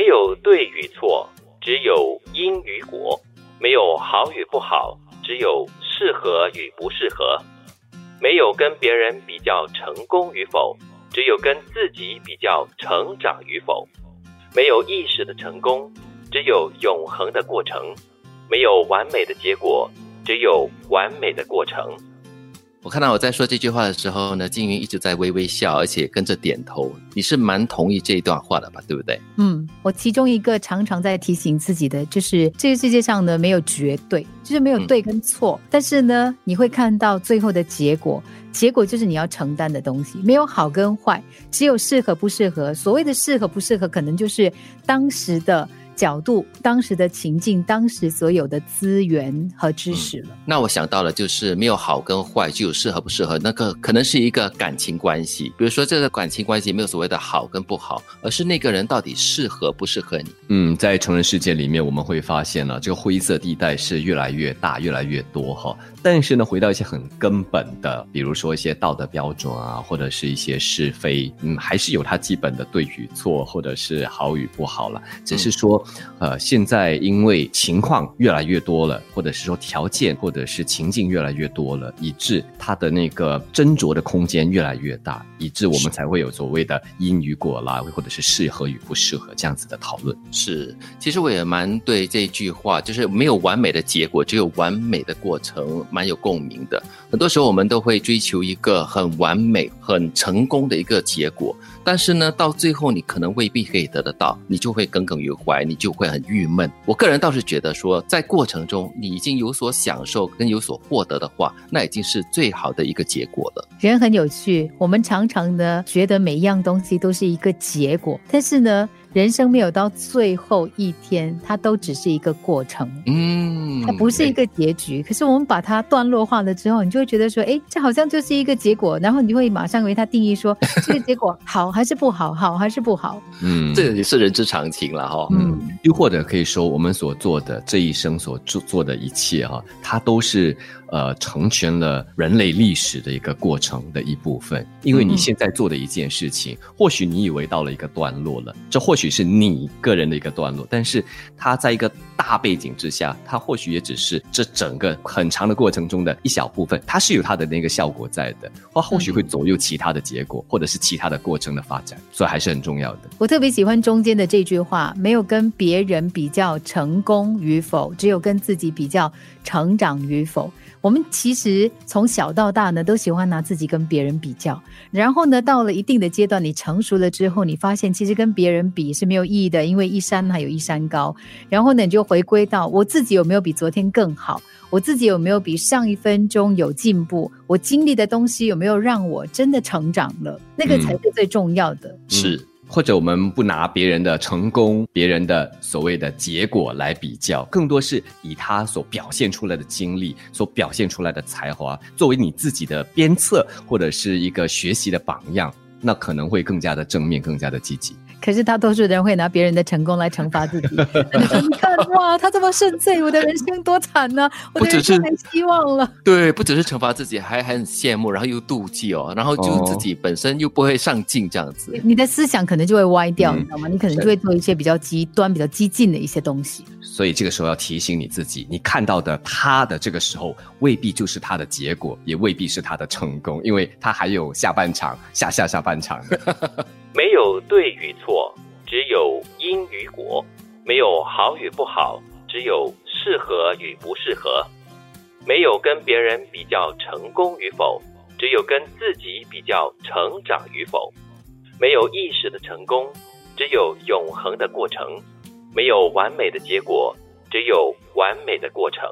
没有对与错，只有因与果；没有好与不好，只有适合与不适合；没有跟别人比较成功与否，只有跟自己比较成长与否；没有意识的成功，只有永恒的过程；没有完美的结果，只有完美的过程。我看到我在说这句话的时候呢，金云一直在微微笑，而且跟着点头。你是蛮同意这一段话的吧？对不对？嗯，我其中一个常常在提醒自己的，就是这个世界上呢没有绝对，就是没有对跟错。但是呢，你会看到最后的结果，结果就是你要承担的东西，没有好跟坏，只有适合不适合。所谓的适合不适合，可能就是当时的。角度、当时的情境、当时所有的资源和知识了。那我想到了，就是没有好跟坏，就有适合不适合。那个可能是一个感情关系，比如说这个感情关系没有所谓的好跟不好，而是那个人到底适合不适合你。嗯，在成人世界里面，我们会发现呢，这个灰色地带是越来越大、越来越多哈。但是呢，回到一些很根本的，比如说一些道德标准啊，或者是一些是非，嗯，还是有它基本的对与错，或者是好与不好了。只是说，呃，现在因为情况越来越多了，或者是说条件或者是情境越来越多了，以致它的那个斟酌的空间越来越大，以致我们才会有所谓的因与果啦，或者是适合与不适合这样子的讨论。是，其实我也蛮对这句话，就是没有完美的结果，只有完美的过程。蛮有共鸣的。很多时候，我们都会追求一个很完美、很成功的一个结果，但是呢，到最后你可能未必可以得得到，你就会耿耿于怀，你就会很郁闷。我个人倒是觉得说，在过程中你已经有所享受跟有所获得的话，那已经是最好的一个结果了。人很有趣，我们常常呢觉得每一样东西都是一个结果，但是呢。人生没有到最后一天，它都只是一个过程，嗯，它不是一个结局。可是我们把它段落化了之后，你就会觉得说，哎，这好像就是一个结果，然后你就会马上为它定义说，这个结果好还是不好，好还是不好？嗯，这也是人之常情了哈。嗯，又或者可以说，我们所做的这一生所做做的一切哈，它都是。呃，成全了人类历史的一个过程的一部分。因为你现在做的一件事情，或许你以为到了一个段落了，这或许是你个人的一个段落，但是它在一个大背景之下，它或许也只是这整个很长的过程中的一小部分。它是有它的那个效果在的，或或许会左右其他的结果，或者是其他的过程的发展，所以还是很重要的。我特别喜欢中间的这句话：没有跟别人比较成功与否，只有跟自己比较成长与否。我们其实从小到大呢，都喜欢拿自己跟别人比较，然后呢，到了一定的阶段，你成熟了之后，你发现其实跟别人比是没有意义的，因为一山还有一山高。然后呢，你就回归到我自己有没有比昨天更好，我自己有没有比上一分钟有进步，我经历的东西有没有让我真的成长了，那个才是最重要的。是。或者我们不拿别人的成功、别人的所谓的结果来比较，更多是以他所表现出来的经历、所表现出来的才华作为你自己的鞭策，或者是一个学习的榜样，那可能会更加的正面、更加的积极。可是大多数人会拿别人的成功来惩罚自己。你看，哇，他这么顺遂，我的人生多惨呢！我的人生没希望了。对，不只是惩罚自己，还还很羡慕，然后又妒忌哦，然后就自己本身又不会上进，这样子。你的思想可能就会歪掉，你知道吗？你可能就会做一些比较极端、比较激进的一些东西。所以这个时候要提醒你自己，你看到的他的这个时候，未必就是他的结果，也未必是他的成功，因为他还有下半场、下下下半场。没有对与错，只有因与果；没有好与不好，只有适合与不适合；没有跟别人比较成功与否，只有跟自己比较成长与否；没有意识的成功，只有永恒的过程；没有完美的结果，只有完美的过程。